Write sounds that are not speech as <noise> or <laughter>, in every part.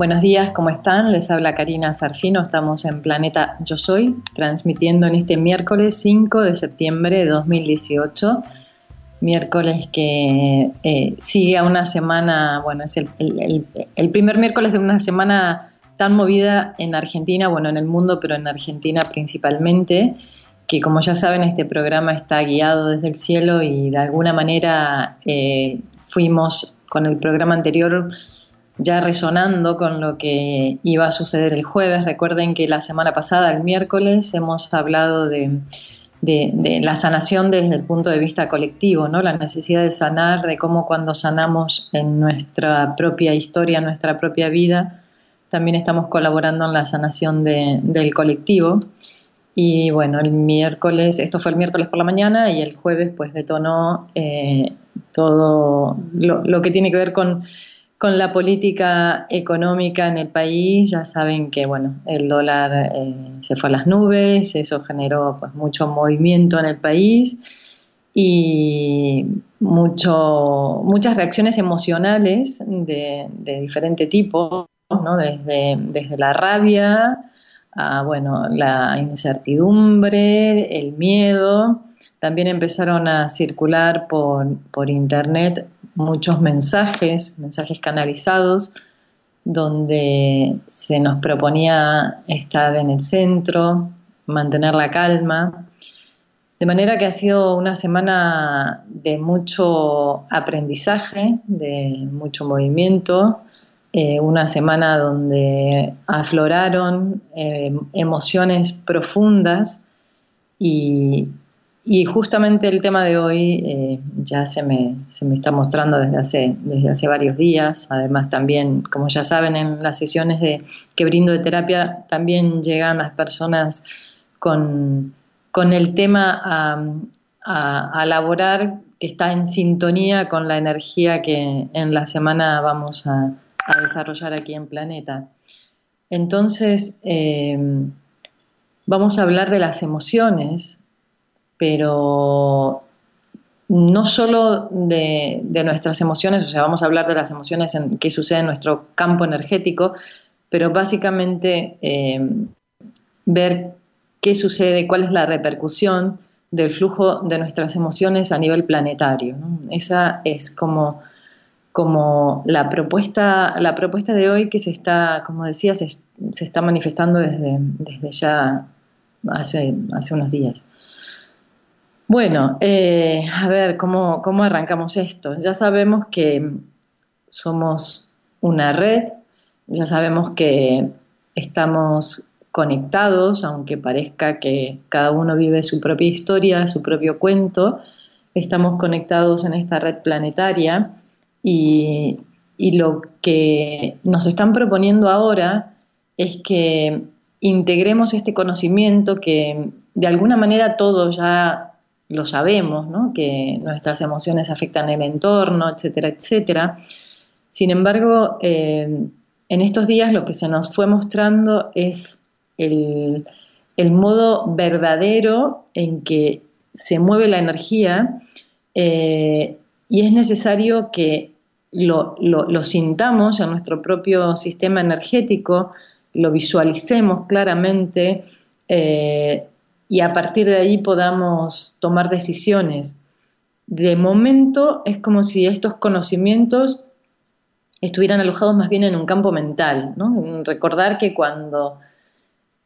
Buenos días, ¿cómo están? Les habla Karina Sarfino, estamos en Planeta Yo Soy, transmitiendo en este miércoles 5 de septiembre de 2018, miércoles que eh, sigue a una semana, bueno, es el, primer miércoles de una semana tan movida en Argentina, bueno, en el mundo, pero en Argentina principalmente, que como ya saben, este programa está guiado desde el cielo y de alguna manera eh, fuimos con el programa anterior ya resonando con lo que iba a suceder el jueves. Recuerden que la semana pasada, el miércoles, hemos hablado de, la sanación desde el punto de vista colectivo, ¿no? la necesidad de sanar, de cómo cuando sanamos en nuestra propia historia, nuestra propia vida, también estamos colaborando en la sanación del colectivo. Y bueno, el miércoles, esto fue el miércoles por la mañana y el jueves pues detonó eh, todo lo que tiene que ver con con la política económica en el país, ya saben que bueno, el dólar eh, se fue a las nubes, eso generó pues mucho movimiento en el país y mucho, muchas reacciones emocionales de, diferente tipo, ¿no? desde, desde la rabia a bueno, la incertidumbre, el miedo. También empezaron a circular por, por internet muchos mensajes, mensajes canalizados, donde se nos proponía estar en el centro, mantener la calma. De manera que ha sido una semana de mucho aprendizaje, de mucho movimiento, eh, una semana donde afloraron eh, emociones profundas y, y justamente el tema de hoy eh, ya se me, se me, está mostrando desde hace, desde hace varios días. Además, también, como ya saben, en las sesiones de, que brindo de terapia también llegan las personas con, con el tema a, elaborar que está en sintonía con la energía que en la semana vamos a, a desarrollar aquí en Planeta. Entonces, eh, vamos a hablar de las emociones pero no solo de, nuestras emociones, o sea, vamos a hablar de las emociones en qué sucede en nuestro campo energético, pero básicamente eh, ver qué sucede, cuál es la repercusión del flujo de nuestras emociones a nivel planetario. Esa es como, como la, propuesta, la propuesta de hoy que se está, como decía, se, está manifestando desde, desde ya hace, hace unos días. Bueno, eh, a ver, ¿cómo, ¿cómo arrancamos esto? Ya sabemos que somos una red, ya sabemos que estamos conectados, aunque parezca que cada uno vive su propia historia, su propio cuento, estamos conectados en esta red planetaria y, y lo que nos están proponiendo ahora es que integremos este conocimiento que de alguna manera todos ya lo sabemos, ¿no? que nuestras emociones afectan el entorno, etcétera, etcétera. Sin embargo, eh, en estos días lo que se nos fue mostrando es el, modo verdadero en que se mueve la energía eh, y es necesario que lo, sintamos en nuestro propio sistema energético, lo visualicemos claramente, eh, y a partir de ahí podamos tomar decisiones. De momento es como si estos conocimientos estuvieran alojados más bien en un campo mental, recordar que cuando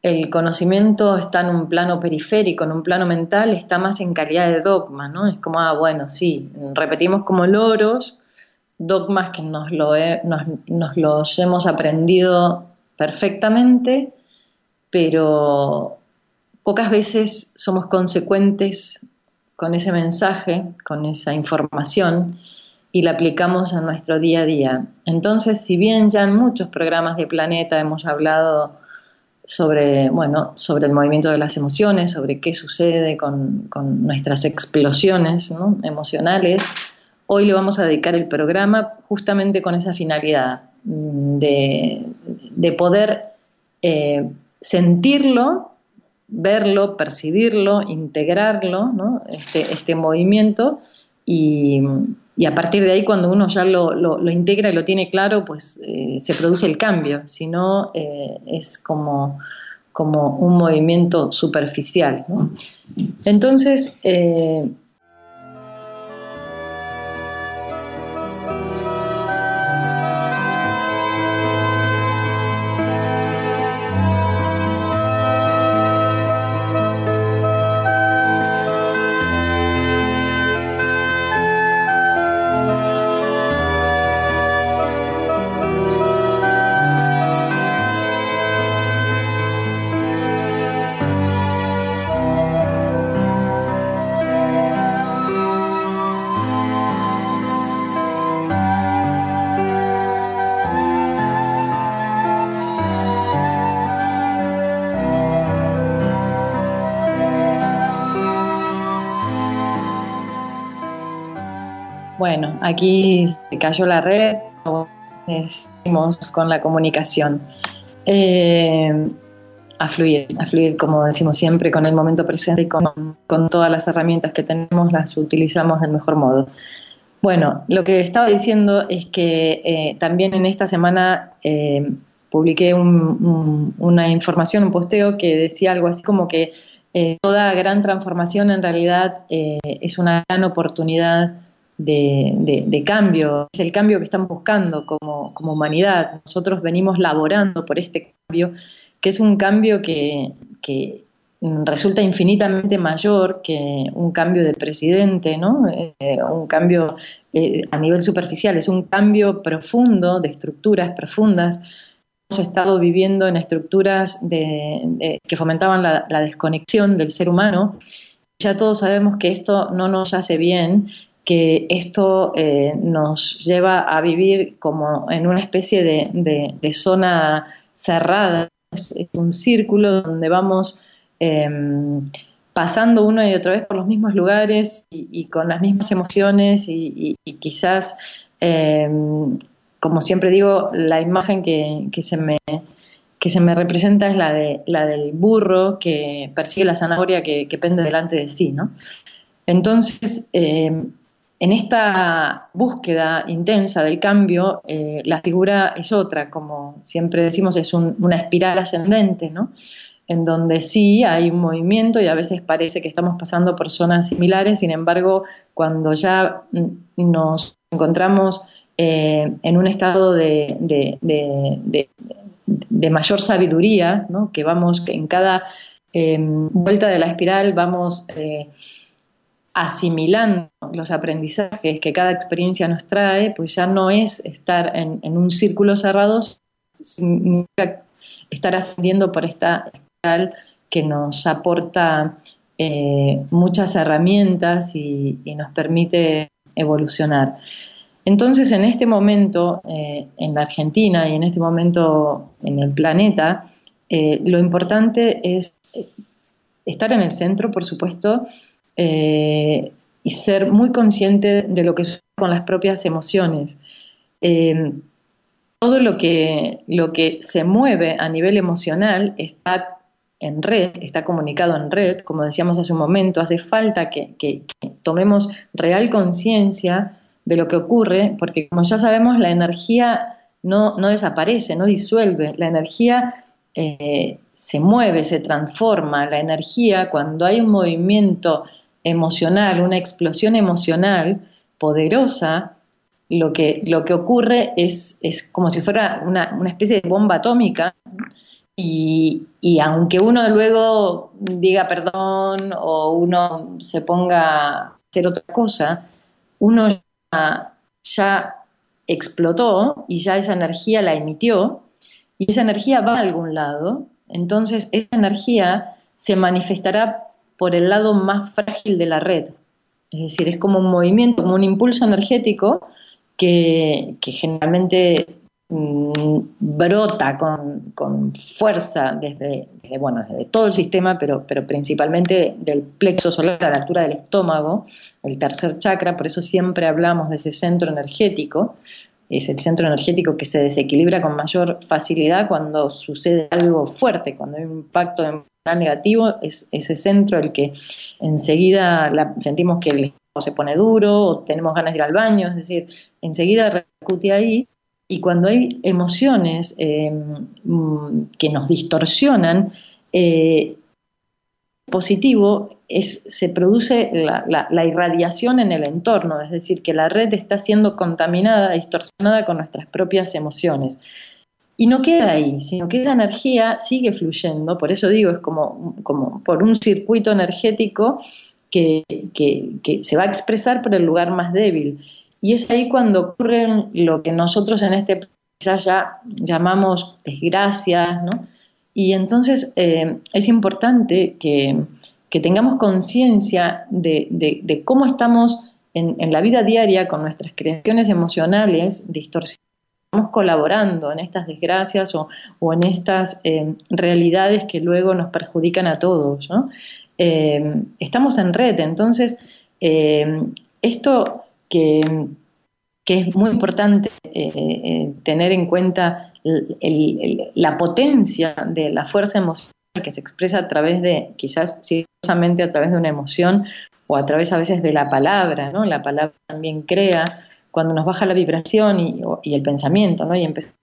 el conocimiento está en un plano periférico, en un plano mental, está más en calidad de dogma, ¿no? Es como, ah, bueno, sí, repetimos como loros dogmas que nos los hemos aprendido perfectamente, pero pocas veces somos consecuentes con ese mensaje, con esa información y la aplicamos a nuestro día a día. Entonces, si bien ya en muchos programas de Planeta hemos hablado sobre, bueno, sobre el movimiento de las emociones, sobre qué sucede con, nuestras explosiones emocionales, hoy le vamos a dedicar el programa justamente con esa finalidad mm, de, poder eh, sentirlo verlo, percibirlo, integrarlo, este, este, movimiento y, y a partir de ahí, cuando uno ya lo, lo, integra y lo tiene claro, pues eh, se produce el cambio. Si no, eh, es como, como un movimiento superficial. Entonces, eh, aquí se cayó la red, seguimos con la comunicación. Eh, a fluir, a fluir, como decimos siempre, con el momento presente y con, todas las herramientas que tenemos, las utilizamos del mejor modo. Bueno, lo que estaba diciendo es que eh, también en esta semana eh, publiqué una información, un posteo que decía algo así como que toda gran transformación en realidad es una gran oportunidad de, cambio, es el cambio que estamos buscando como, humanidad. Nosotros venimos laborando por este cambio, que es un cambio que, resulta infinitamente mayor que un cambio de presidente, ¿no? Eh, un cambio eh, a nivel superficial, es un cambio profundo de estructuras profundas. Hemos estado viviendo en estructuras que fomentaban la desconexión del ser humano. Ya todos sabemos que esto no nos hace bien que esto eh, nos lleva a vivir como en una especie de, zona cerrada, es, un círculo donde vamos em, pasando una y otra vez por los mismos lugares y, con las mismas emociones y, quizás, em, como siempre digo, la imagen que, se me que se me representa es la, de, la del burro que persigue la zanahoria que, pende delante de sí, ¿no? Entonces, em, en esta búsqueda intensa del cambio, eh, la figura es otra, como siempre decimos, es una espiral ascendente, ¿no? En donde sí hay un movimiento y a veces parece que estamos pasando por zonas similares, sin embargo, cuando ya nos encontramos eh, en un estado de, mayor sabiduría, que vamos en cada eh, vuelta de la espiral vamos asimilando los aprendizajes que cada experiencia nos trae, pues ya no es estar en, un círculo cerrado, significa estar ascendiendo por esta espiral que nos aporta eh, muchas herramientas y, nos permite evolucionar. Entonces, en este momento, eh, en la Argentina y en este momento en el planeta, eh, lo importante es estar en el centro, por supuesto, eh, y ser muy consciente de lo que sucede con las propias emociones. Eh, todo lo que, lo que se mueve a nivel emocional está en red, está comunicado en red, como decíamos hace un momento, hace falta que, tomemos real conciencia de lo que ocurre, porque como ya sabemos, la energía no, no desaparece, no disuelve, la energía eh, se mueve, se transforma, la energía cuando hay un movimiento emocional, una explosión emocional poderosa, lo que, lo que ocurre es, es como si fuera una, especie de bomba atómica y, aunque uno luego diga perdón o uno se ponga a hacer otra cosa, uno ya, ya explotó y ya esa energía la emitió y esa energía va a algún lado, entonces esa energía se manifestará por el lado más frágil de la red. Es decir, es como un movimiento, como un impulso energético que, generalmente mm, brota con, fuerza desde, bueno, desde todo el sistema, pero, pero principalmente del plexo solar a la altura del estómago, el tercer chakra, por eso siempre hablamos de ese centro energético, es el centro energético que se desequilibra con mayor facilidad cuando sucede algo fuerte, cuando hay un impacto negativo, es ese centro el que enseguida sentimos que o se pone duro, o tenemos ganas de ir al baño, es decir, enseguida repercute ahí. Y cuando hay emociones eh, mm, que nos distorsionan, eh, positivo es, se produce la, irradiación en el entorno, es decir, que la red está siendo contaminada, distorsionada con nuestras propias emociones. Y no queda ahí, sino que la energía sigue fluyendo, por eso digo, es como, como por un circuito energético que, se va a expresar por el lugar más débil. Y es ahí cuando ocurre lo que nosotros en este ya, llamamos desgracias, ¿no? Y entonces eh, es importante que, tengamos conciencia de, cómo estamos en, la vida diaria con nuestras creaciones emocionales distorsionadas colaborando en estas desgracias o, en estas eh, realidades que luego nos perjudican a todos. Eh, estamos en red, entonces esto que, que, es muy importante tener en cuenta la potencia de la fuerza emocional que se expresa a través de, quizás sigilosamente a través de una emoción o a través a veces de la palabra, ¿no? La palabra también crea cuando nos baja la vibración y, el pensamiento, ¿no? Y empezamos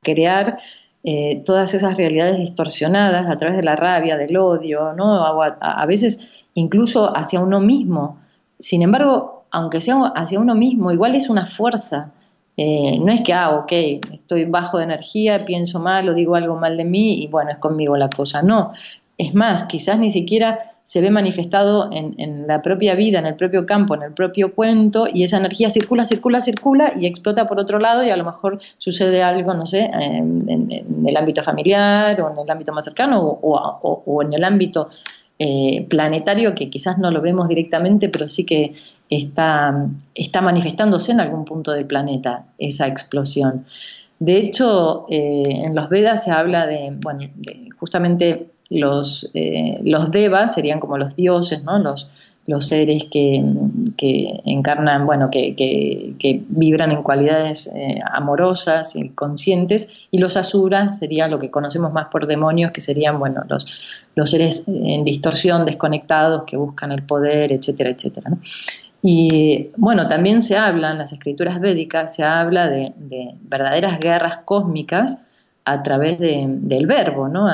a crear eh, todas esas realidades distorsionadas a través de la rabia, del odio, ¿no? a, veces incluso hacia uno mismo. Sin embargo, aunque sea hacia uno mismo, igual es una fuerza eh, no es que, ah, ok, estoy bajo de energía, pienso mal o digo algo mal de mí y bueno, es conmigo la cosa. No, es más, quizás ni siquiera se ve manifestado en, la propia vida, en el propio campo, en el propio cuento, y esa energía circula, circula, circula y explota por otro lado y a lo mejor sucede algo, no sé, en, el ámbito familiar o en el ámbito más cercano o en el ámbito eh, planetario que quizás no lo vemos directamente, pero sí que está, está manifestándose en algún punto del planeta esa explosión. De hecho, eh, en los Vedas se habla de, bueno, justamente los, eh, los devas serían como los dioses, ¿no? Los, los seres que, encarnan, bueno, que, que, vibran en cualidades eh, amorosas y conscientes, y los asuras sería lo que conocemos más por demonios, que serían, bueno, los, los seres en distorsión, desconectados, que buscan el poder, etcétera, etcétera. Y bueno, también se habla en las escrituras védicas, se habla de, verdaderas guerras cósmicas a través del verbo, ¿no?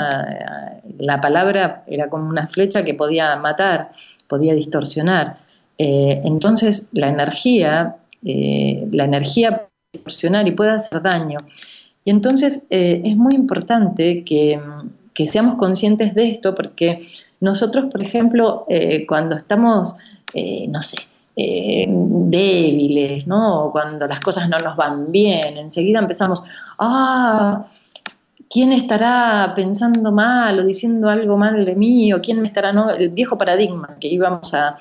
La palabra era como una flecha que podía matar podía distorsionar. Eh, entonces, la energía, eh, la energía puede distorsionar y puede hacer daño. Y entonces eh, es muy importante que, seamos conscientes de esto porque nosotros, por ejemplo, cuando estamos, no sé, débiles, ¿no? cuando las cosas no nos van bien, enseguida empezamos, ah, ¿quién estará pensando mal o diciendo algo mal de mí? ¿O quién me estará? El viejo paradigma que íbamos a,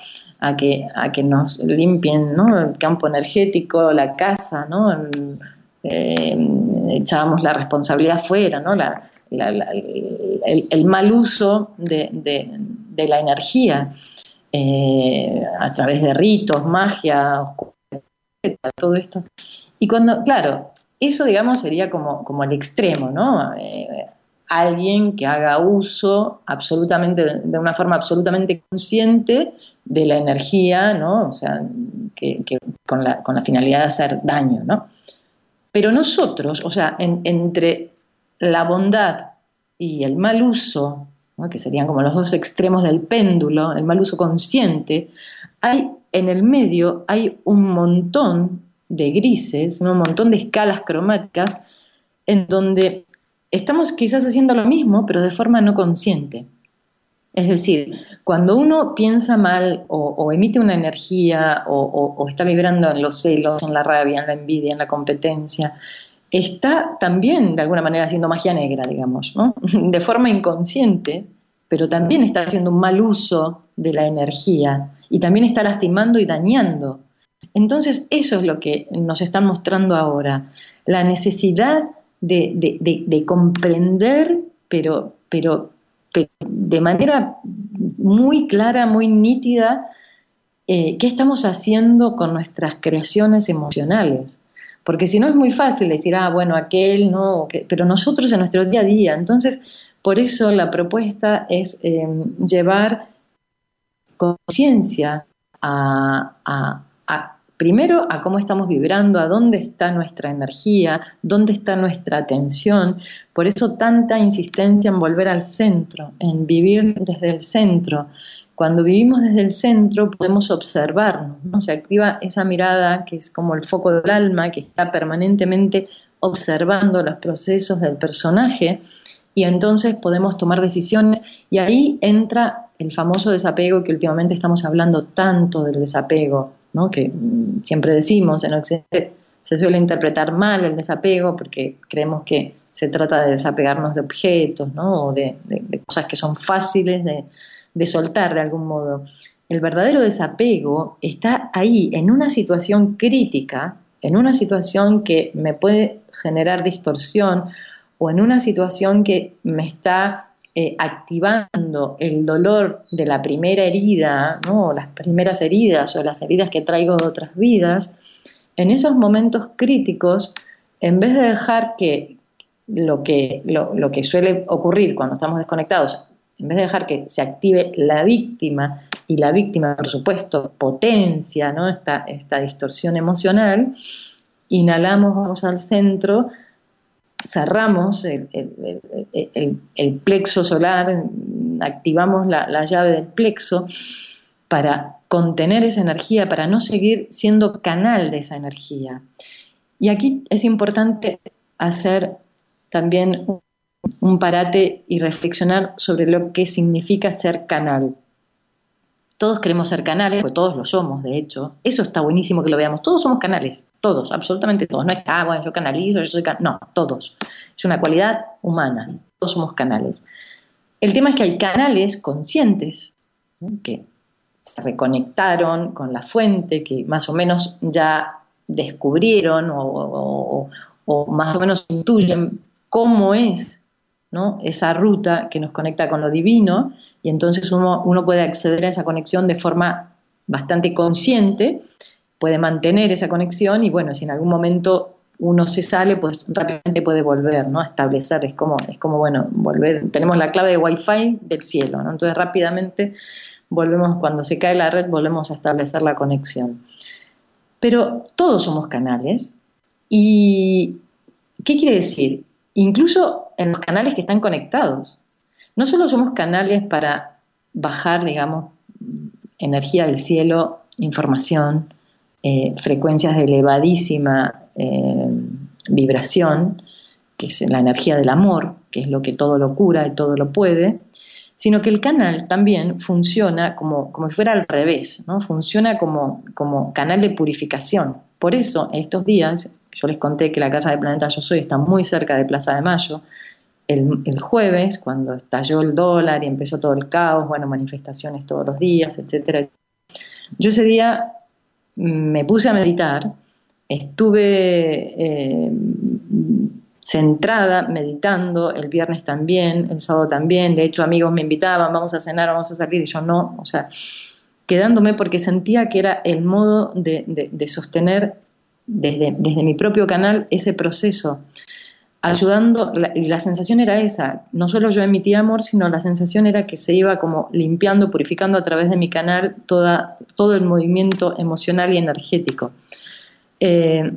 que, nos limpien. El campo energético, la casa, ¿no? Eh, echábamos la responsabilidad fuera, ¿no? el, mal uso de, la energía eh, a través de ritos, magia, todo esto. Y cuando, claro, eso, digamos, sería como, como el extremo, ¿no? Eh, alguien que haga uso absolutamente, de una forma absolutamente consciente de la energía, ¿no? O sea, que, con, la, con, la, finalidad de hacer daño, ¿no? Pero nosotros, o sea, entre la bondad y el mal uso, que serían como los dos extremos del péndulo, el mal uso consciente, hay en el medio hay un montón de grises, un montón de escalas cromáticas, en donde estamos quizás haciendo lo mismo, pero de forma no consciente. Es decir, cuando uno piensa mal o, emite una energía o, está vibrando en los celos, en la rabia, en la envidia, en la competencia, está también de alguna manera haciendo magia negra, digamos, <laughs> de forma inconsciente, pero también está haciendo un mal uso de la energía y también está lastimando y dañando entonces, eso es lo que nos están mostrando ahora, la necesidad de, comprender, pero, pero, de manera muy clara, muy nítida, eh, qué estamos haciendo con nuestras creaciones emocionales. Porque si no es muy fácil decir, ah, bueno, aquel no, pero nosotros en nuestro día a día. Entonces, por eso la propuesta es eh, llevar conciencia a, primero a cómo estamos vibrando, a dónde está nuestra energía, dónde está nuestra atención. Por eso tanta insistencia en volver al centro, en vivir desde el centro. Cuando vivimos desde el centro podemos observarnos, ¿no? se activa esa mirada que es como el foco del alma, que está permanentemente observando los procesos del personaje y entonces podemos tomar decisiones y ahí entra el famoso desapego que últimamente estamos hablando tanto del desapego, que mm, siempre decimos en Occidente se suele interpretar mal el desapego porque creemos que se trata de desapegarnos de objetos ¿no? o de, cosas que son fáciles de, de soltar de algún modo. El verdadero desapego está ahí, en una situación crítica, en una situación que me puede generar distorsión o en una situación que me está eh, activando el dolor de la primera herida, ¿no? las primeras heridas o las heridas que traigo de otras vidas, en esos momentos críticos, en vez de dejar que lo que, lo, que suele ocurrir cuando estamos desconectados, en vez de dejar que se active la víctima, y la víctima, por supuesto, potencia ¿no? esta, esta distorsión emocional, inhalamos, vamos al centro, cerramos el, plexo solar, activamos la, llave del plexo para contener esa energía, para no seguir siendo canal de esa energía. Y aquí es importante hacer también un parate y reflexionar sobre lo que significa ser canal. Todos queremos ser canales, porque todos lo somos, de hecho. Eso está buenísimo que lo veamos. Todos somos canales, todos, absolutamente todos. No es ah, bueno, yo canalizo, yo soy canal. No, todos. Es una cualidad humana. Todos somos canales. El tema es que hay canales conscientes que se reconectaron con la fuente, que más o menos ya descubrieron o, o más o menos intuyen cómo es ¿no? esa ruta que nos conecta con lo divino y entonces uno, puede acceder a esa conexión de forma bastante consciente, puede mantener esa conexión y bueno, si en algún momento uno se sale, pues rápidamente puede volver, ¿no? A establecer, es como, es como bueno, volver, tenemos la clave de Wi-Fi del cielo, ¿no? Entonces rápidamente volvemos, cuando se cae la red, volvemos a establecer la conexión. Pero todos somos canales. ¿Y qué quiere decir? Incluso en los canales que están conectados no solo somos canales para bajar, digamos, energía del cielo, información, eh, frecuencias de elevadísima eh, vibración, que es la energía del amor, que es lo que todo lo cura y todo lo puede, sino que el canal también funciona como, como si fuera al revés, ¿no? funciona como, como canal de purificación. Por eso, estos días, yo les conté que la Casa de Planeta Yo Soy está muy cerca de Plaza de Mayo, el, jueves, cuando estalló el dólar y empezó todo el caos, bueno, manifestaciones todos los días, etcétera. Yo ese día me puse a meditar, estuve eh, centrada, meditando, el viernes también, el sábado también, de hecho amigos me invitaban, vamos a cenar, vamos a salir, y yo no, o sea, quedándome porque sentía que era el modo de, sostener desde, desde mi propio canal ese proceso ayudando, y la sensación era esa, no solo yo emitía amor, sino la sensación era que se iba como limpiando, purificando a través de mi canal toda, todo el movimiento emocional y energético. Eh,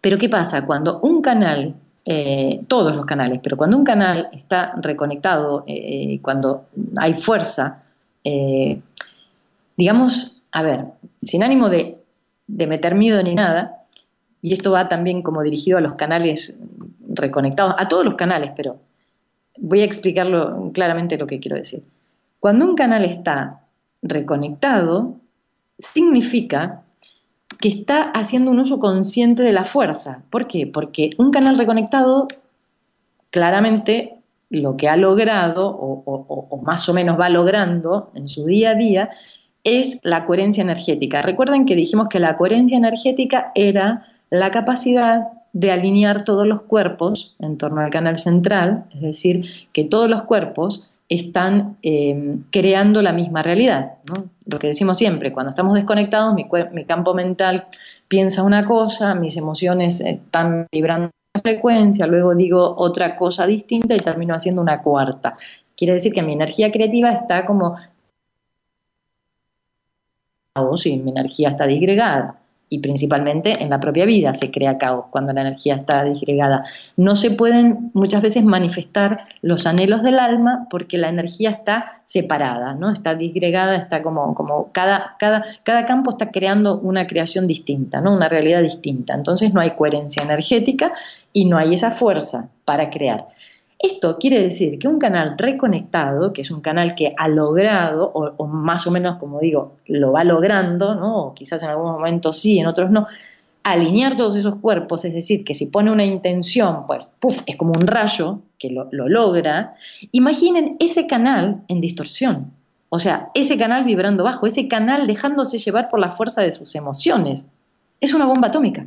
pero ¿qué pasa? Cuando un canal, eh, todos los canales, pero cuando un canal está reconectado, eh, cuando hay fuerza, digamos, a ver, sin ánimo de, de meter miedo ni nada, y esto va también como dirigido a los canales reconectados, a todos los canales, pero voy a explicarlo claramente lo que quiero decir. Cuando un canal está reconectado, significa que está haciendo un uso consciente de la fuerza. ¿Por qué? Porque un canal reconectado claramente lo que ha logrado o, o, más o menos va logrando en su día a día es la coherencia energética. Recuerden que dijimos que la coherencia energética era la capacidad de alinear todos los cuerpos en torno al canal central, es decir, que todos los cuerpos están eh, creando la misma realidad. Lo que decimos siempre, cuando estamos desconectados, mi, campo mental piensa una cosa, mis emociones están vibrando una frecuencia, luego digo otra cosa distinta y termino haciendo una cuarta. Quiere decir que mi energía creativa está como caos y mi energía está disgregada y principalmente en la propia vida se crea caos cuando la energía está disgregada. No se pueden muchas veces manifestar los anhelos del alma porque la energía está separada, ¿no? Está disgregada, está como, como cada, cada, cada campo está creando una creación distinta, ¿no? Una realidad distinta. Entonces no hay coherencia energética y no hay esa fuerza para crear. Esto quiere decir que un canal reconectado, que es un canal que ha logrado, o, más o menos, como digo, lo va logrando, ¿no? quizás en algunos momentos sí, en otros no, alinear todos esos cuerpos, es decir, que si pone una intención, pues, puff, es como un rayo que lo, lo logra. Imaginen ese canal en distorsión, o sea, ese canal vibrando bajo, ese canal dejándose llevar por la fuerza de sus emociones. Es una bomba atómica.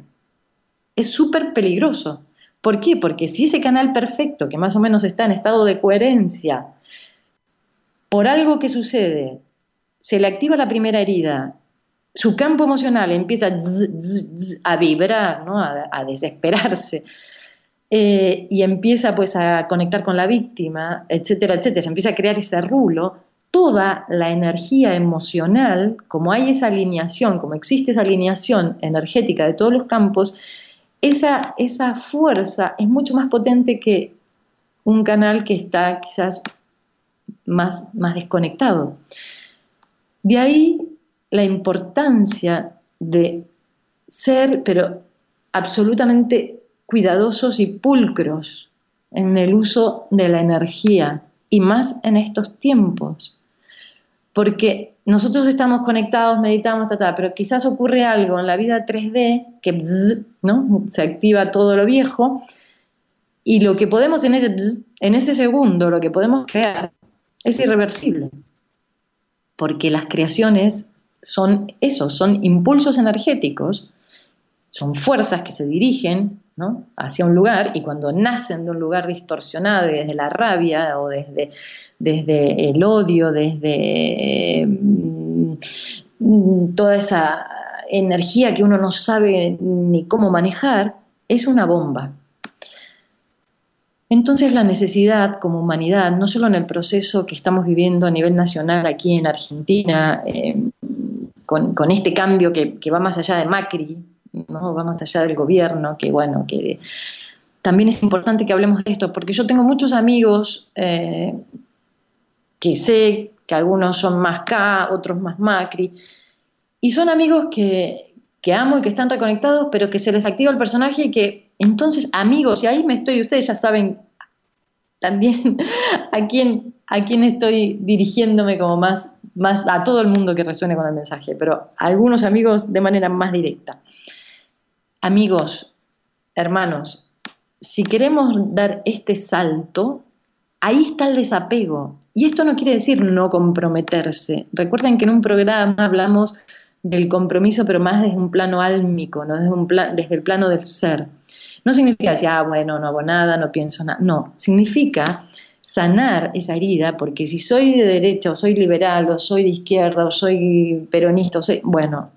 Es súper peligroso. ¿Por qué? Porque si ese canal perfecto, que más o menos está en estado de coherencia, por algo que sucede, se le activa la primera herida, su campo emocional empieza a vibrar, ¿no? a, desesperarse, eh, y empieza pues a conectar con la víctima, etcétera, etcétera, se empieza a crear ese rulo, toda la energía emocional, como hay esa alineación, como existe esa alineación energética de todos los campos, esa, esa fuerza es mucho más potente que un canal que está quizás más, más desconectado. De ahí la importancia de ser, pero absolutamente cuidadosos y pulcros en el uso de la energía, y más en estos tiempos. Porque nosotros estamos conectados, meditamos, pero quizás ocurre algo en la vida 3D que ¿no? se activa todo lo viejo y lo que podemos en ese, en ese segundo, lo que podemos crear es irreversible. Porque las creaciones son eso, son impulsos energéticos, son fuerzas que se dirigen hacia un lugar y cuando nacen de un lugar distorsionado desde la rabia o desde desde el odio, desde mm, toda esa energía que uno no sabe ni cómo manejar, es una bomba. Entonces la necesidad como humanidad, no solo en el proceso que estamos viviendo a nivel nacional aquí en Argentina, eh, con, este cambio que, va más allá de Macri, ¿no? va más allá del gobierno, que bueno, que también es importante que hablemos de esto, porque yo tengo muchos amigos eh, que sé que algunos son más K, otros más Macri, y son amigos que, amo y que están reconectados, pero que se les activa el personaje y que entonces amigos, y ahí me estoy, ustedes ya saben también <laughs> a quién, a quién estoy dirigiéndome como más, más a todo el mundo que resuene con el mensaje, pero a algunos amigos de manera más directa. Amigos, hermanos, si queremos dar este salto, ahí está el desapego. Y esto no quiere decir no comprometerse. Recuerden que en un programa hablamos del compromiso, pero más desde un plano álmico, no desde, un desde el plano del ser. No significa decir, ah, bueno, no hago nada, no pienso nada. No, significa sanar esa herida, porque si soy de derecha o soy liberal o soy de izquierda o soy peronista, o soy, bueno,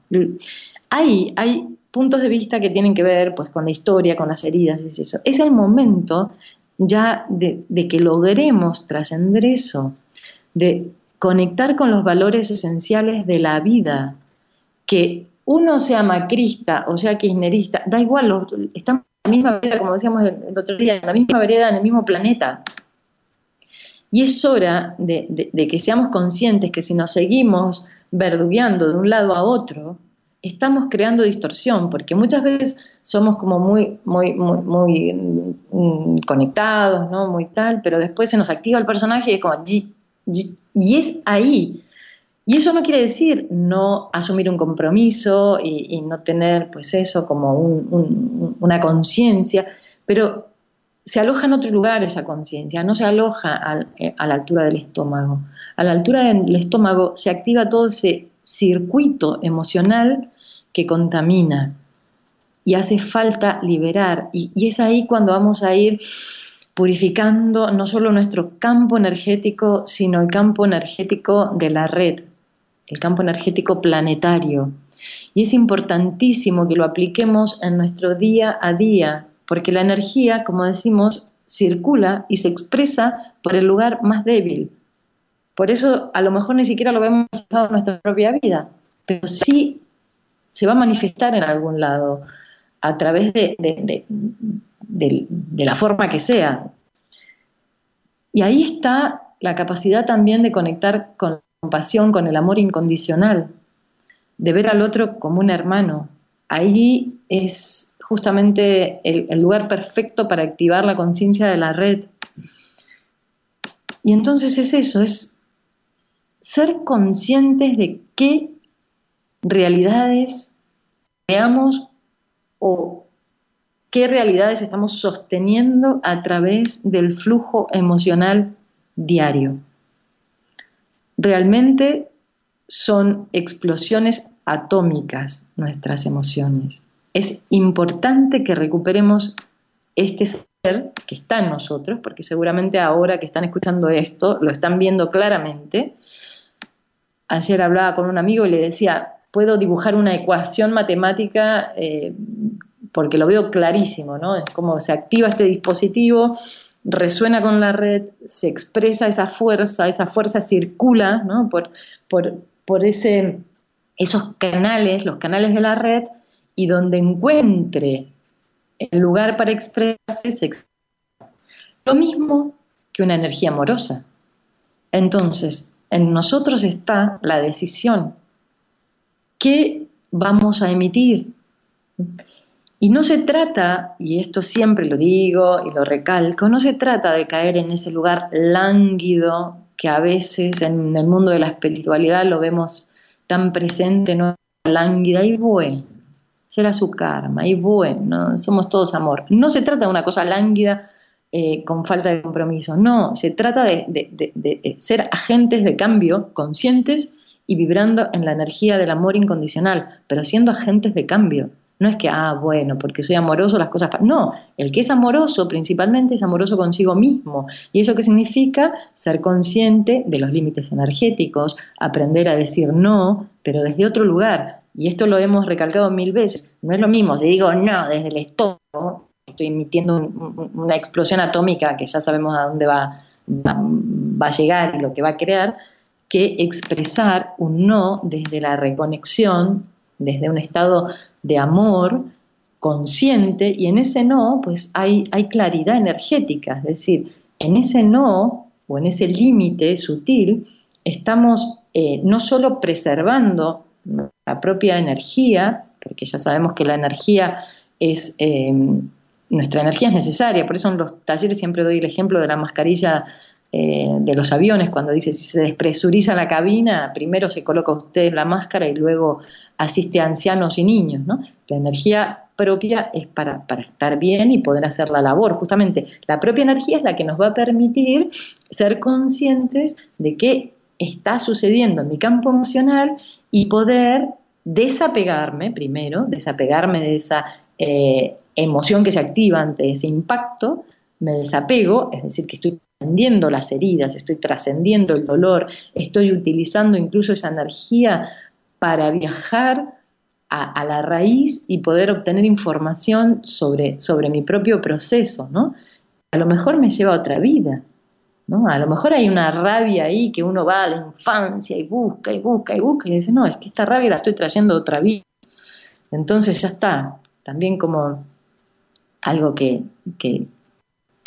hay, hay puntos de vista que tienen que ver pues con la historia, con las heridas, es eso. Es el momento ya de, que logremos trascender eso, de conectar con los valores esenciales de la vida, que uno sea macrista o sea kirchnerista, da igual, estamos en la misma vereda, como decíamos el, otro día, en la misma vereda, en el mismo planeta. Y es hora de, de que seamos conscientes que si nos seguimos verdugueando de un lado a otro, estamos creando distorsión, porque muchas veces somos como muy, muy, muy, mm, conectados, ¿no? Muy tal, pero después se nos activa el personaje y es como, y es ahí. Y eso no quiere decir no asumir un compromiso y, no tener, pues eso, como una conciencia, pero se aloja en otro lugar esa conciencia, no se aloja eh, a la altura del estómago. A la altura del estómago se activa todo ese circuito emocional que contamina y hace falta liberar. Y, es ahí cuando vamos a ir purificando no solo nuestro campo energético, sino el campo energético de la red, el campo energético planetario. Y es importantísimo que lo apliquemos en nuestro día a día, porque la energía, como decimos, circula y se expresa por el lugar más débil. Por eso a lo mejor ni siquiera lo vemos en nuestra propia vida, pero sí se va a manifestar en algún lado a través de, de la forma que sea. Y ahí está la capacidad también de conectar con la compasión, con el amor incondicional, de ver al otro como un hermano. Ahí es justamente el, lugar perfecto para activar la conciencia de la red. Y entonces es eso, es ser conscientes de qué realidades creamos o qué realidades estamos sosteniendo a través del flujo emocional diario. Realmente son explosiones atómicas nuestras emociones. Es importante que recuperemos este ser que está en nosotros, porque seguramente ahora que están escuchando esto lo están viendo claramente. Ayer hablaba con un amigo y le decía, puedo dibujar una ecuación matemática eh, porque lo veo clarísimo, ¿no? Es como se activa este dispositivo, resuena con la red, se expresa esa fuerza, esa fuerza circula, ¿no? Por, por, por ese, esos canales, los canales de la red, y donde encuentre el lugar para expresarse, se expresa. Lo mismo que una energía amorosa. Entonces, en nosotros está la decisión. ¿Qué vamos a emitir? Y no se trata, y esto siempre lo digo y lo recalco, no se trata de caer en ese lugar lánguido que a veces en el mundo de la espiritualidad lo vemos tan presente, ¿no? Lánguida y bueno, será su karma, y bueno, somos todos amor. No se trata de una cosa lánguida eh, con falta de compromiso, no, se trata de, de ser agentes de cambio conscientes y vibrando en la energía del amor incondicional, pero siendo agentes de cambio. No es que, ah, bueno, porque soy amoroso las cosas... No, el que es amoroso principalmente es amoroso consigo mismo. ¿Y eso qué significa? Ser consciente de los límites energéticos, aprender a decir no, pero desde otro lugar. Y esto lo hemos recalcado mil veces. No es lo mismo si digo no desde el estómago, estoy emitiendo una explosión atómica que ya sabemos a dónde va, va a llegar y lo que va a crear, que expresar un no desde la reconexión, desde un estado de amor consciente y en ese no pues hay, claridad energética, es decir, en ese no o en ese límite sutil estamos eh, no solo preservando la propia energía, porque ya sabemos que la energía es, eh, nuestra energía es necesaria, por eso en los talleres siempre doy el ejemplo de la mascarilla eh, de los aviones, cuando dice si se despresuriza la cabina, primero se coloca usted la máscara y luego asiste a ancianos y niños, ¿no? La energía propia es para, estar bien y poder hacer la labor. Justamente la propia energía es la que nos va a permitir ser conscientes de qué está sucediendo en mi campo emocional y poder desapegarme primero, desapegarme de esa eh, emoción que se activa ante ese impacto, me desapego, es decir, que estoy trascendiendo las heridas, estoy trascendiendo el dolor, estoy utilizando incluso esa energía para viajar a, la raíz y poder obtener información sobre, sobre mi propio proceso, ¿no? A lo mejor me lleva a otra vida, ¿no? A lo mejor hay una rabia ahí que uno va a la infancia y busca y busca y busca y dice, no, es que esta rabia la estoy trayendo a otra vida. Entonces ya está, también como algo que, que,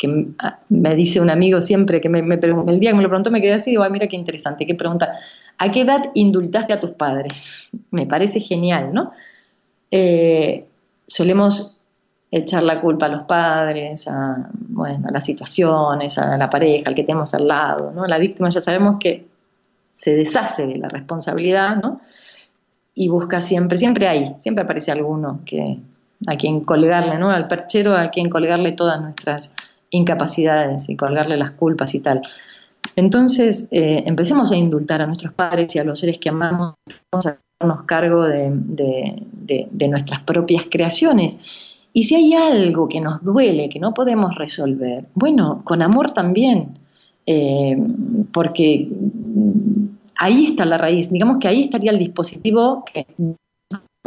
me dice un amigo siempre que me, el día que me lo preguntó me quedé así, digo, mira qué interesante, qué pregunta. ¿A qué edad indultaste a tus padres? <laughs> Me parece genial, ¿no? Eh, solemos echar la culpa a los padres, a, bueno, a las situaciones, a la pareja, al que tenemos al lado, ¿no? La víctima ya sabemos que se deshace de la responsabilidad, ¿no? Y busca siempre, siempre hay, siempre aparece alguno que a quien colgarle, ¿no? Al perchero a quien colgarle todas nuestras incapacidades y colgarle las culpas y tal. Entonces, eh, empecemos a indultar a nuestros padres y a los seres que amamos, a hacernos cargo de, nuestras propias creaciones. Y si hay algo que nos duele, que no podemos resolver, bueno, con amor también, eh, porque ahí está la raíz, digamos que ahí estaría el dispositivo que,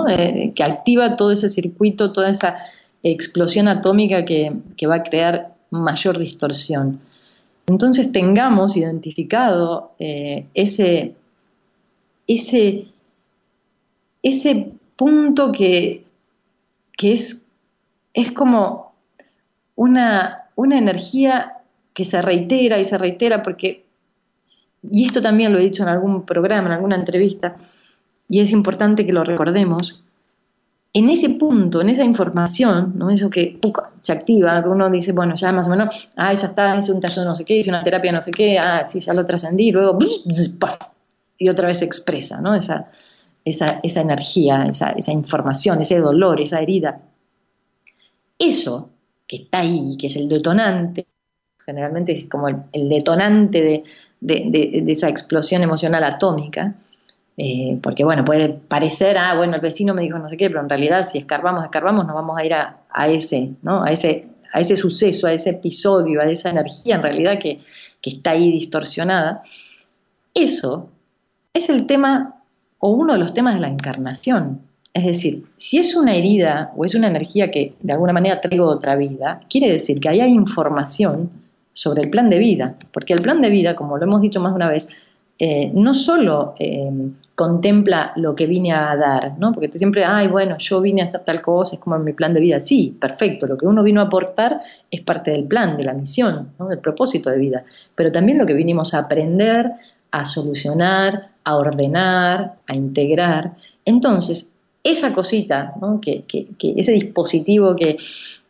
eh, que activa todo ese circuito, toda esa explosión atómica que va a crear mayor distorsión. Entonces tengamos identificado eh, ese, ese, ese punto que, es, es como una, una energía que se reitera y se reitera porque, y esto también lo he dicho en algún programa, en alguna entrevista, y es importante que lo recordemos, en ese punto, en esa información, ¿no? eso que se activa, que uno dice, bueno, ya más o menos, ah, ya está, hice un taller no sé qué, hice una terapia no sé qué, ah, sí, ya lo trascendí, luego, y otra vez se expresa, ¿no? Esa, esa, esa energía, esa, esa, información, ese dolor, esa herida. Eso que está ahí, que es el detonante, generalmente es como el, detonante de, de, esa explosión emocional atómica, eh, porque bueno, puede parecer, ah, bueno, el vecino me dijo no sé qué, pero en realidad si escarbamos, escarbamos, nos vamos a ir a, a ese, ¿no? A ese, a ese suceso, a ese episodio, a esa energía en realidad que, que está ahí distorsionada. Eso es el tema o uno de los temas de la encarnación. Es decir, si es una herida o es una energía que de alguna manera traigo otra vida, quiere decir que ahí hay información sobre el plan de vida, porque el plan de vida, como lo hemos dicho más de una vez, eh, no solo eh, contempla lo que vine a dar, ¿no? porque siempre, ay, bueno, yo vine a hacer tal cosa, es como mi plan de vida. Sí, perfecto, lo que uno vino a aportar es parte del plan, de la misión, ¿no? del propósito de vida, pero también lo que vinimos a aprender, a solucionar, a ordenar, a integrar. Entonces, esa cosita, que, ese dispositivo que,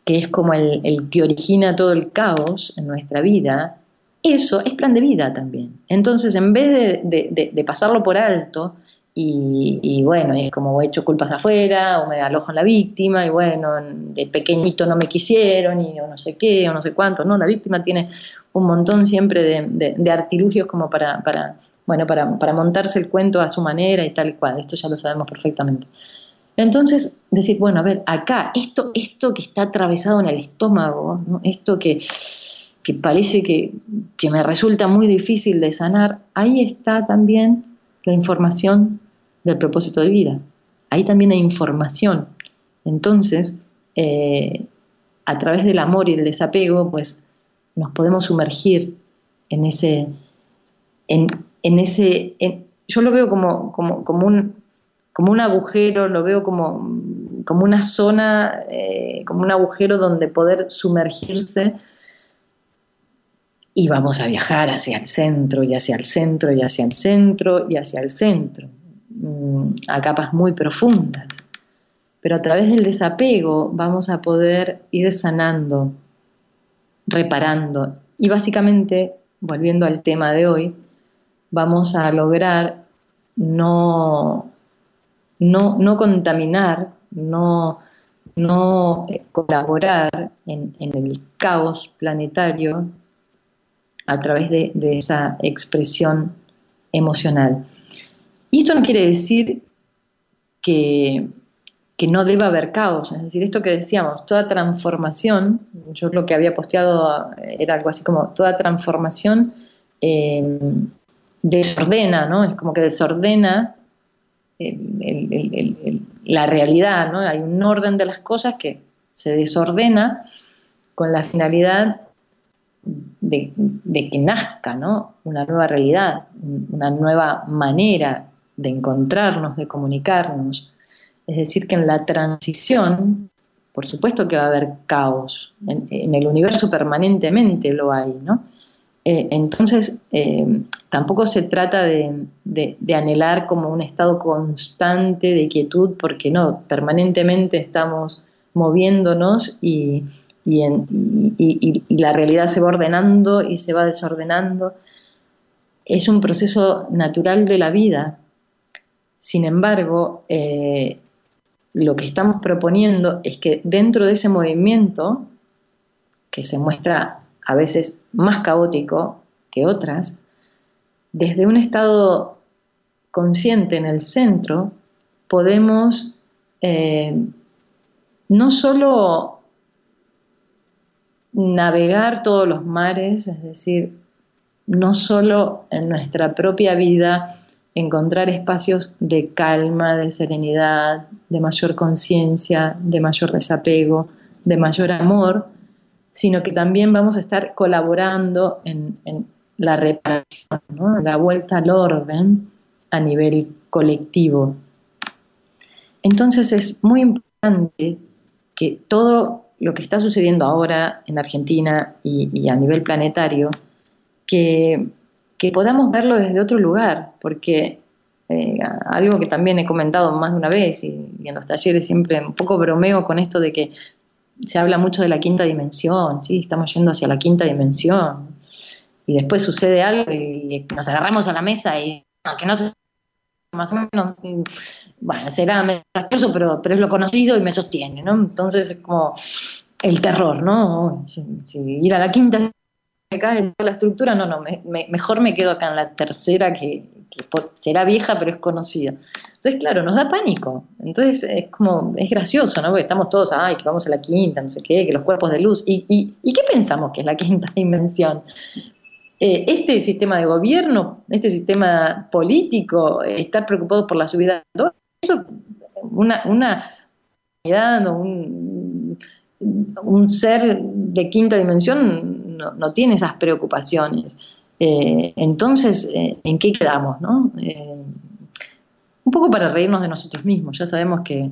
es como el, que origina todo el caos en nuestra vida, eso es plan de vida también. Entonces, en vez de, pasarlo por alto, y, bueno, es como he hecho culpas afuera, o me alojo en la víctima, y bueno, de pequeñito no me quisieron, y o no sé qué, o no sé cuánto, no, la víctima tiene un montón siempre de, artilugios como para, para bueno, para, para, montarse el cuento a su manera y tal y cual, esto ya lo sabemos perfectamente. Entonces, decir, bueno, a ver, acá, esto, esto que está atravesado en el estómago, esto que, que parece que, que, me resulta muy difícil de sanar, ahí está también la información del propósito de vida. Ahí también hay información. Entonces, eh, a través del amor y el desapego, pues nos podemos sumergir en ese, en, en ese, yo lo veo como, como, como, un, como un agujero, lo veo como, como una zona, eh, como un agujero donde poder sumergirse y vamos a viajar hacia el centro y hacia el centro y hacia el centro y hacia el centro, mm, a capas muy profundas. Pero a través del desapego vamos a poder ir sanando, reparando y básicamente, volviendo al tema de hoy, vamos a lograr no, no, no contaminar, no, no colaborar en, el caos planetario a través de, esa expresión emocional. Y esto no quiere decir que, que, no deba haber caos, es decir, esto que decíamos, toda transformación, yo lo que había posteado era algo así como toda transformación eh, desordena, ¿no? Es como que desordena la realidad, ¿no? Hay un orden de las cosas que se desordena con la finalidad de, que nazca, ¿no? Una nueva realidad, una nueva manera de encontrarnos, de comunicarnos. Es decir, que en la transición, por supuesto que va a haber caos, en, el universo permanentemente lo hay, ¿no? Eh, entonces, eh, tampoco se trata de, anhelar como un estado constante de quietud, porque no, permanentemente estamos moviéndonos y, la realidad se va ordenando y se va desordenando. Es un proceso natural de la vida. Sin embargo, eh, lo que estamos proponiendo es que dentro de ese movimiento, que se muestra a veces más caótico que otras, desde un estado consciente en el centro, podemos eh, no solo navegar todos los mares, es decir, no solo en nuestra propia vida encontrar espacios de calma, de serenidad, de mayor conciencia, de mayor desapego, de mayor amor, sino que también vamos a estar colaborando en, la reparación, en la vuelta al orden a nivel colectivo. entonces es muy importante que todo lo que está sucediendo ahora en Argentina y, a nivel planetario, que, podamos verlo desde otro lugar, porque eh, algo que también he comentado más de una vez y, en los talleres siempre un poco bromeo con esto de que se habla mucho de la quinta dimensión, ¿sí? estamos yendo hacia la quinta dimensión y después sucede algo y nos agarramos a la mesa y que no se más o menos, bueno, será desastroso, pero, pero es lo conocido y me sostiene, ¿no? Entonces es como el terror, ¿no? Si, ir a la quinta me cae la estructura, no, no, mejor me quedo acá en la tercera que, será vieja pero es conocida. Entonces, claro, nos da pánico. Entonces es como, es gracioso, ¿no? Porque estamos todos, ay, que vamos a la quinta, no sé qué, que los cuerpos de luz. ¿Y, y, y qué pensamos que es la <laughs> quinta dimensión? Eh, este sistema de gobierno, este sistema político, eh, estar preocupado por la subida eso, una, una un, un, ser de quinta dimensión no, tiene esas preocupaciones. Eh, entonces, ¿en qué quedamos? No? un poco para reírnos de nosotros mismos. Ya sabemos que,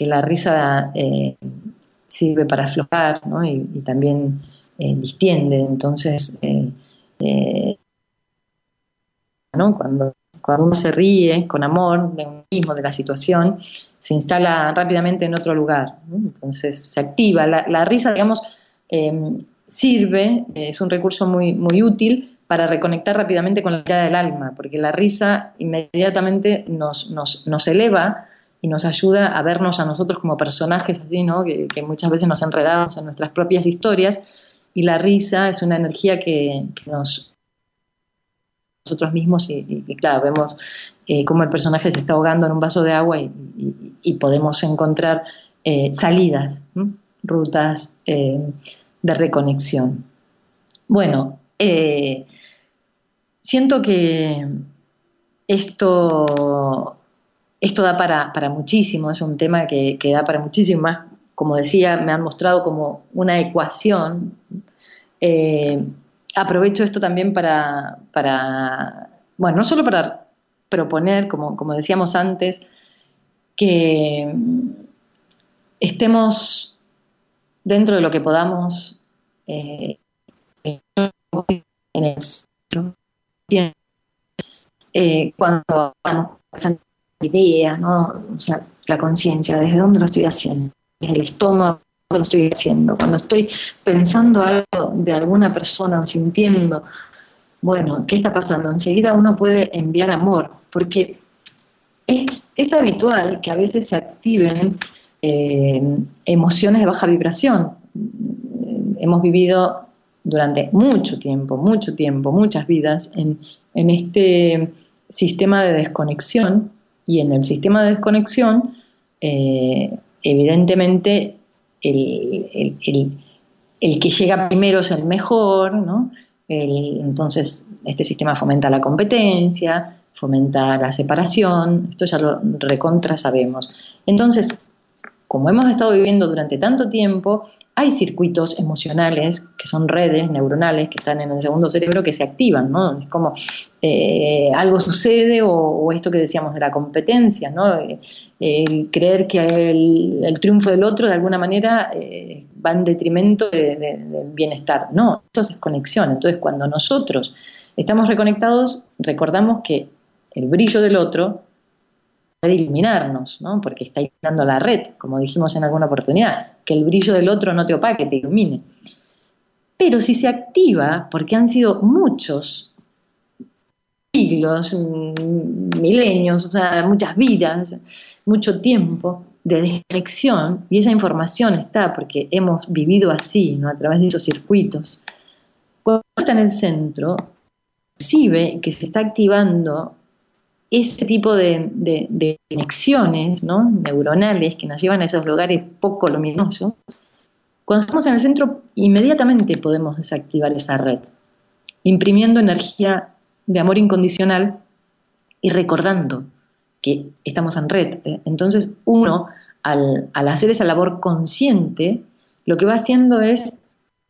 la risa sirve para aflojar ¿no? y, y, también distiende. Entonces, eh, cuando, uno se ríe con amor de uno mismo, de la situación, se instala rápidamente en otro lugar. Entonces se activa. La, risa, digamos, em, sirve, es un recurso muy, muy útil para reconectar rápidamente con la vida del alma, porque la risa inmediatamente nos, nos, nos eleva y nos ayuda a vernos a nosotros como personajes así, ¿no? que muchas veces nos enredamos en nuestras propias historias y la risa es una energía que, nos nosotros mismos y, claro, vemos eh, cómo el personaje se está ahogando en un vaso de agua y, podemos encontrar eh, salidas, rutas eh, de reconexión. Bueno, siento que esto, esto da para, muchísimo, es un tema que, que da para muchísimo más como decía, me han mostrado como una ecuación. Eh, aprovecho esto también para, bueno, no solo para proponer, como, como decíamos antes, que estemos dentro de lo que podamos eh, en el centro. Eh, cuando la idea, ¿no? o sea, la conciencia, desde dónde lo estoy haciendo el estómago lo estoy haciendo, cuando estoy pensando algo de alguna persona o sintiendo, bueno, ¿qué está pasando? Enseguida uno puede enviar amor, porque es, habitual que a veces se activen eh, emociones de baja vibración. Hemos vivido durante mucho tiempo, mucho tiempo, muchas vidas en, este sistema de desconexión y en el sistema de desconexión eh, evidentemente el, que llega primero es el mejor, ¿no? entonces este sistema fomenta la competencia, fomenta la separación, esto ya lo recontra sabemos. Entonces, como hemos estado viviendo durante tanto tiempo, hay circuitos emocionales, que son redes neuronales que están en el segundo cerebro, que se activan, ¿no? Es como eh, algo sucede o, esto que decíamos de la competencia, ¿no? El creer que el, triunfo del otro de alguna manera eh, va en detrimento del bienestar. No, eso es desconexión. Entonces, cuando nosotros estamos reconectados, recordamos que el brillo del otro puede iluminarnos, ¿no? porque está iluminando la red, como dijimos en alguna oportunidad, que el brillo del otro no te opaque, te ilumine. Pero si se activa, porque han sido muchos siglos, mm, milenios, o sea, muchas vidas, mucho tiempo de desconexión, y esa información está porque hemos vivido así, ¿no? a través de esos circuitos, cuando está en el centro, percibe que se está activando ese tipo de, conexiones ¿no? neuronales que nos llevan a esos lugares poco luminosos, cuando estamos en el centro, inmediatamente podemos desactivar esa red, imprimiendo energía de amor incondicional y recordando que estamos en red. Entonces, uno, al, al hacer esa labor consciente, lo que va haciendo es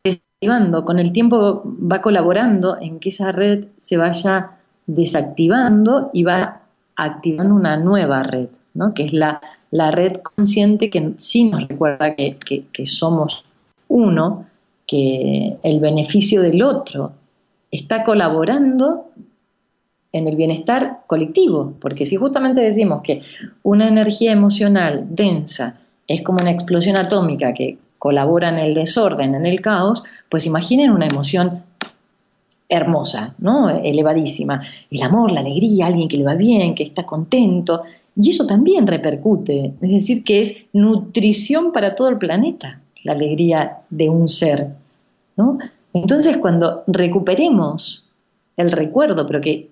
desactivando, con el tiempo va colaborando en que esa red se vaya desactivando y va activando una nueva red, ¿no? que es la, la red consciente que sí nos recuerda que, somos uno, que el beneficio del otro está colaborando en el bienestar colectivo, porque si justamente decimos que una energía emocional densa es como una explosión atómica que colabora en el desorden, en el caos, pues imaginen una emoción hermosa, ¿no? elevadísima. El amor, la alegría, alguien que le va bien, que está contento, y eso también repercute, es decir, que es nutrición para todo el planeta, la alegría de un ser. ¿no? Entonces, cuando recuperemos el recuerdo, pero que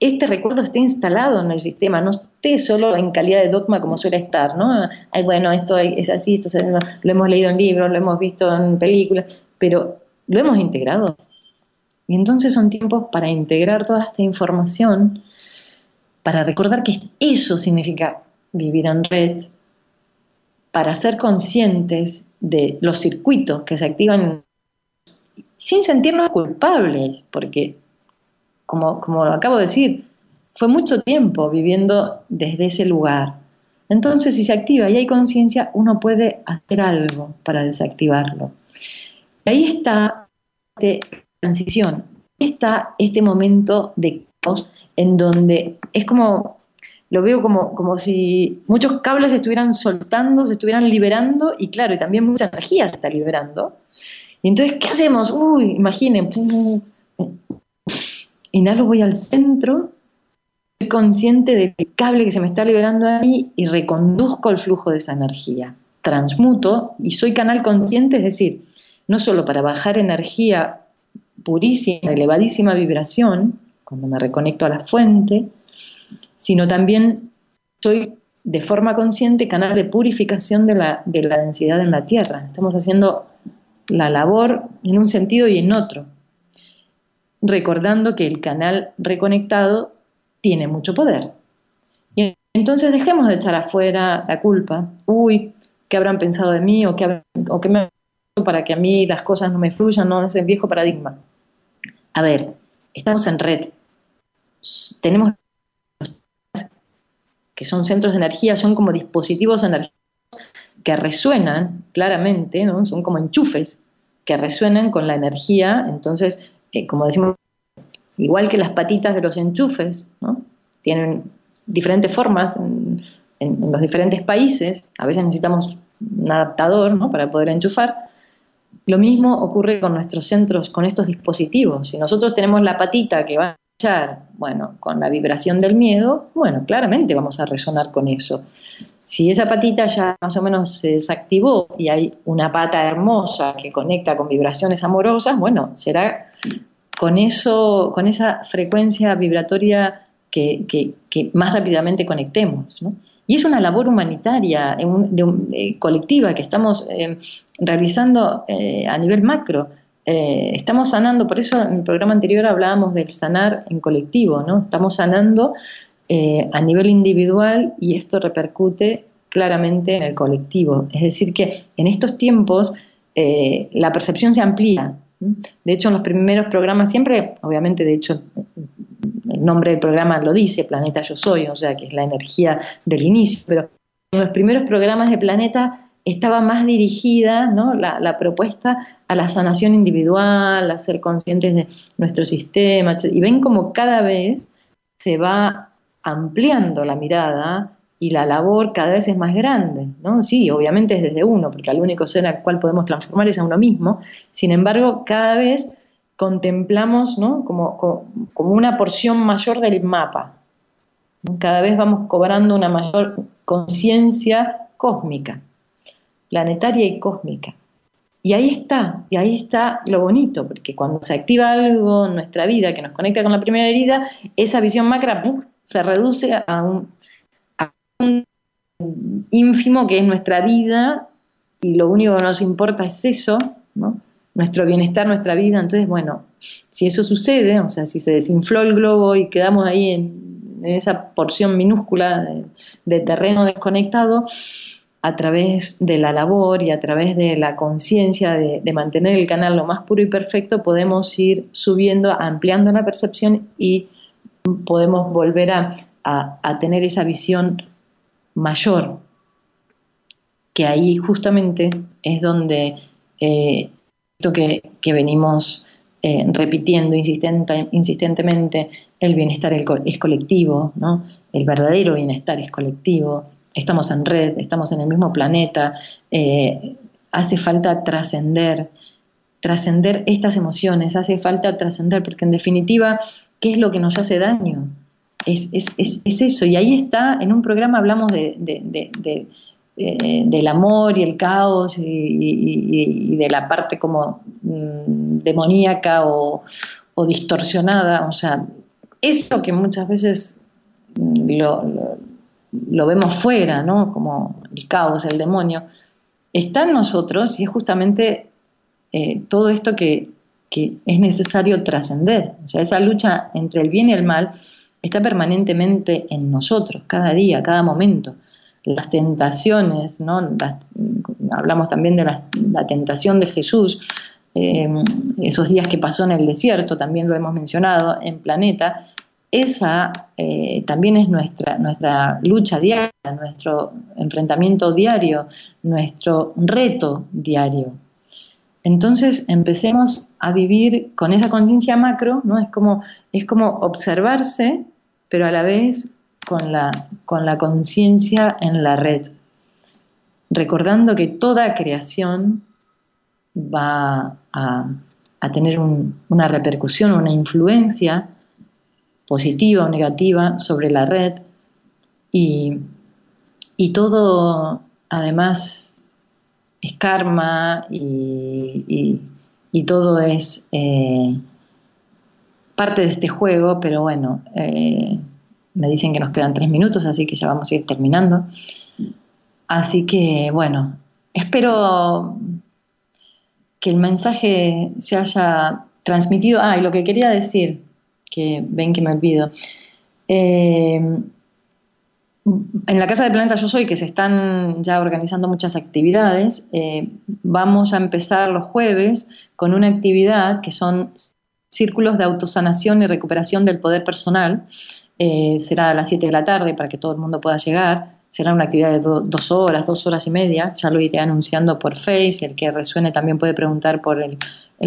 este recuerdo esté instalado en el sistema, no esté solo en calidad de dogma como suele estar, ¿no? Ay, bueno, esto es así, esto lo hemos leído en libros, lo hemos visto en películas, pero lo hemos integrado. Y entonces son tiempos para integrar toda esta información para recordar que eso significa vivir en red, para ser conscientes de los circuitos que se activan sin sentirnos culpables, porque, como, como acabo de decir, fue mucho tiempo viviendo desde ese lugar. Entonces, si se activa y hay conciencia, uno puede hacer algo para desactivarlo. Y ahí está transición, está este momento de caos en donde es como, lo veo como, como si muchos cables se estuvieran soltando, se estuvieran liberando, y claro, y también mucha energía se está liberando. Y entonces, ¿qué hacemos? Uy, imaginen, inhalo, voy al centro, soy consciente del cable que se me está liberando a mí y reconduzco el flujo de esa energía. Transmuto y soy canal consciente, es decir, no solo para bajar energía purísima, elevadísima vibración, cuando me reconecto a la fuente, sino también soy de forma consciente canal de purificación de la, de la densidad en la Tierra. Estamos haciendo la labor en un sentido y en otro, recordando que el canal reconectado tiene mucho poder. Y entonces dejemos de echar afuera la culpa. Uy, ¿qué habrán pensado de mí? ¿O qué, o qué me para que a mí las cosas no me fluyan? No, es el viejo paradigma. A ver, estamos en red. Tenemos que son centros de energía, son como dispositivos energéticos que resuenan claramente, ¿no? son como enchufes que resuenan con la energía. Entonces, eh, como decimos, igual que las patitas de los enchufes, ¿no? tienen diferentes formas en, los diferentes países, a veces necesitamos un adaptador para poder enchufar, lo mismo ocurre con nuestros centros, con estos dispositivos. Si nosotros tenemos la patita que va a echar, bueno, con la vibración del miedo, bueno, claramente vamos a resonar con eso. Si esa patita ya más o menos se desactivó y hay una pata hermosa que conecta con vibraciones amorosas, bueno, será con eso, con esa frecuencia vibratoria que, que más rápidamente conectemos, ¿no? Y es una labor humanitaria, eh, colectiva que estamos eh, realizando eh, a nivel macro. estamos sanando, por eso en el programa anterior hablábamos del sanar en colectivo, ¿no? Estamos sanando a nivel individual y esto repercute claramente en el colectivo. Es decir, que en estos tiempos la percepción se amplía. De hecho, en los primeros programas siempre, obviamente, de hecho, nombre del programa lo dice, Planeta Yo Soy, o sea que es la energía del inicio, pero en los primeros programas de Planeta estaba más dirigida ¿no? la, propuesta a la sanación individual, a ser conscientes de nuestro sistema, y ven como cada vez se va ampliando la mirada y la labor cada vez es más grande, ¿no? Sí, obviamente es desde uno, porque el único ser al cual podemos transformar es a uno mismo, sin embargo, cada vez contemplamos ¿no? como, una porción mayor del mapa. Cada vez vamos cobrando una mayor conciencia cósmica, planetaria y cósmica. Y ahí está, y ahí está lo bonito, porque cuando se activa algo en nuestra vida que nos conecta con la primera herida, esa visión macra se reduce a un, a un ínfimo que es nuestra vida y lo único que nos importa es eso, ¿no? Nuestro bienestar, nuestra vida. Entonces, bueno, si eso sucede, o sea, si se desinfló el globo y quedamos ahí en, esa porción minúscula de, terreno desconectado, a través de la labor y a través de la conciencia de, mantener el canal lo más puro y perfecto, podemos ir subiendo, ampliando la percepción y podemos volver a, a tener esa visión mayor que ahí justamente es donde eh, esto que, venimos eh, repitiendo insistentemente, el bienestar es colectivo, ¿no? el verdadero bienestar es colectivo, estamos en red, estamos en el mismo planeta, eh, hace falta trascender, trascender estas emociones, hace falta trascender, porque en definitiva, ¿qué es lo que nos hace daño? Es, eso, y ahí está, en un programa hablamos de, eh, del amor y el caos y, de la parte como mm, demoníaca o, distorsionada, o sea, eso que muchas veces mm, lo, vemos fuera, ¿no? Como el caos, el demonio, está en nosotros y es justamente eh, todo esto que, que es necesario trascender. O sea, esa lucha entre el bien y el mal está permanentemente en nosotros, cada día, cada momento las tentaciones, ¿no? hablamos también de la, tentación de Jesús, eh, esos días que pasó en el desierto, también lo hemos mencionado en Planeta, esa eh, también es nuestra, nuestra lucha diaria, nuestro enfrentamiento diario, nuestro reto diario. Entonces empecemos a vivir con esa conciencia macro, ¿no? Es como, es como observarse, pero a la vez con la, con la conciencia en la red, recordando que toda creación va a, tener una repercusión, una influencia positiva o negativa sobre la red. Y, todo además es karma y, todo es eh, parte de este juego, pero bueno, eh, me dicen que nos quedan tres minutos, así que ya vamos a ir terminando. Así que, bueno, espero que el mensaje se haya transmitido. Ah, y lo que quería decir, que ven que me olvido. Eh, en la Casa de Planeta Yo Soy, que se están ya organizando muchas actividades, eh, vamos a empezar los jueves con una actividad que son círculos de autosanación y recuperación del poder personal, eh, será a las 7 de la tarde para que todo el mundo pueda llegar. Será una actividad de dos horas, dos horas y media. Ya lo iré anunciando por Face. El que resuene también puede preguntar por el,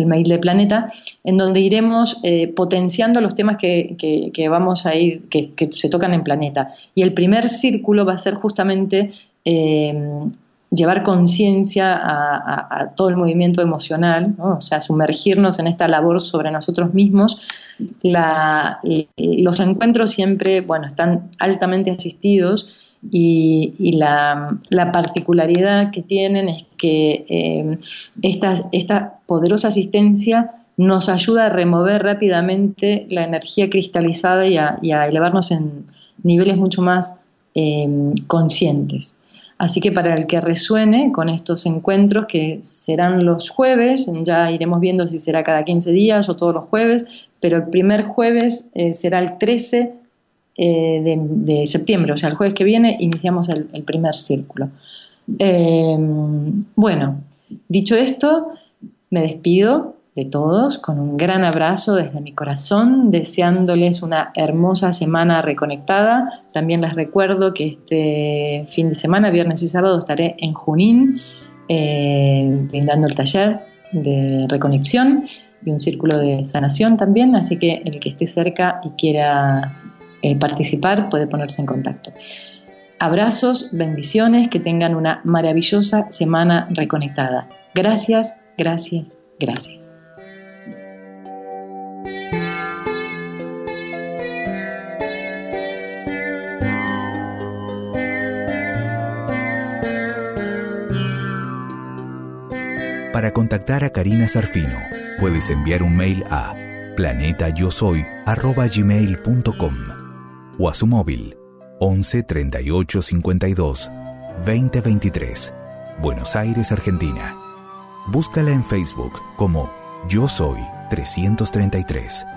mail de Planeta, en donde iremos eh, potenciando los temas que, vamos a ir, que, se tocan en Planeta. Y el primer círculo va a ser justamente eh, llevar conciencia a, todo el movimiento emocional, o sea, sumergirnos en esta labor sobre nosotros mismos los encuentros siempre, bueno, están altamente asistidos y, la, particularidad que tienen es que eh, esta, poderosa asistencia nos ayuda a remover rápidamente la energía cristalizada y a, elevarnos en niveles mucho más eh, conscientes. Así que para el que resuene con estos encuentros, que serán los jueves, ya iremos viendo si será cada 15 días o todos los jueves, pero el primer jueves eh, será el 13 eh, de, septiembre, o sea, el jueves que viene iniciamos el, primer círculo. Eh, bueno, dicho esto, me despido de todos con un gran abrazo desde mi corazón, deseándoles una hermosa semana reconectada. También les recuerdo que este fin de semana, viernes y sábado, estaré en Junín brindando el taller de reconexión y un círculo de sanación también, así que el que esté cerca y quiera eh, participar puede ponerse en contacto. Abrazos, bendiciones, que tengan una maravillosa semana reconectada. Gracias, gracias, gracias. Para contactar a Karina Sarfino, puedes enviar un mail a planetayosoy.gmail.com o a su móvil 11 38 52 20 23, Buenos Aires, Argentina. Búscala en Facebook como Yo Soy 333.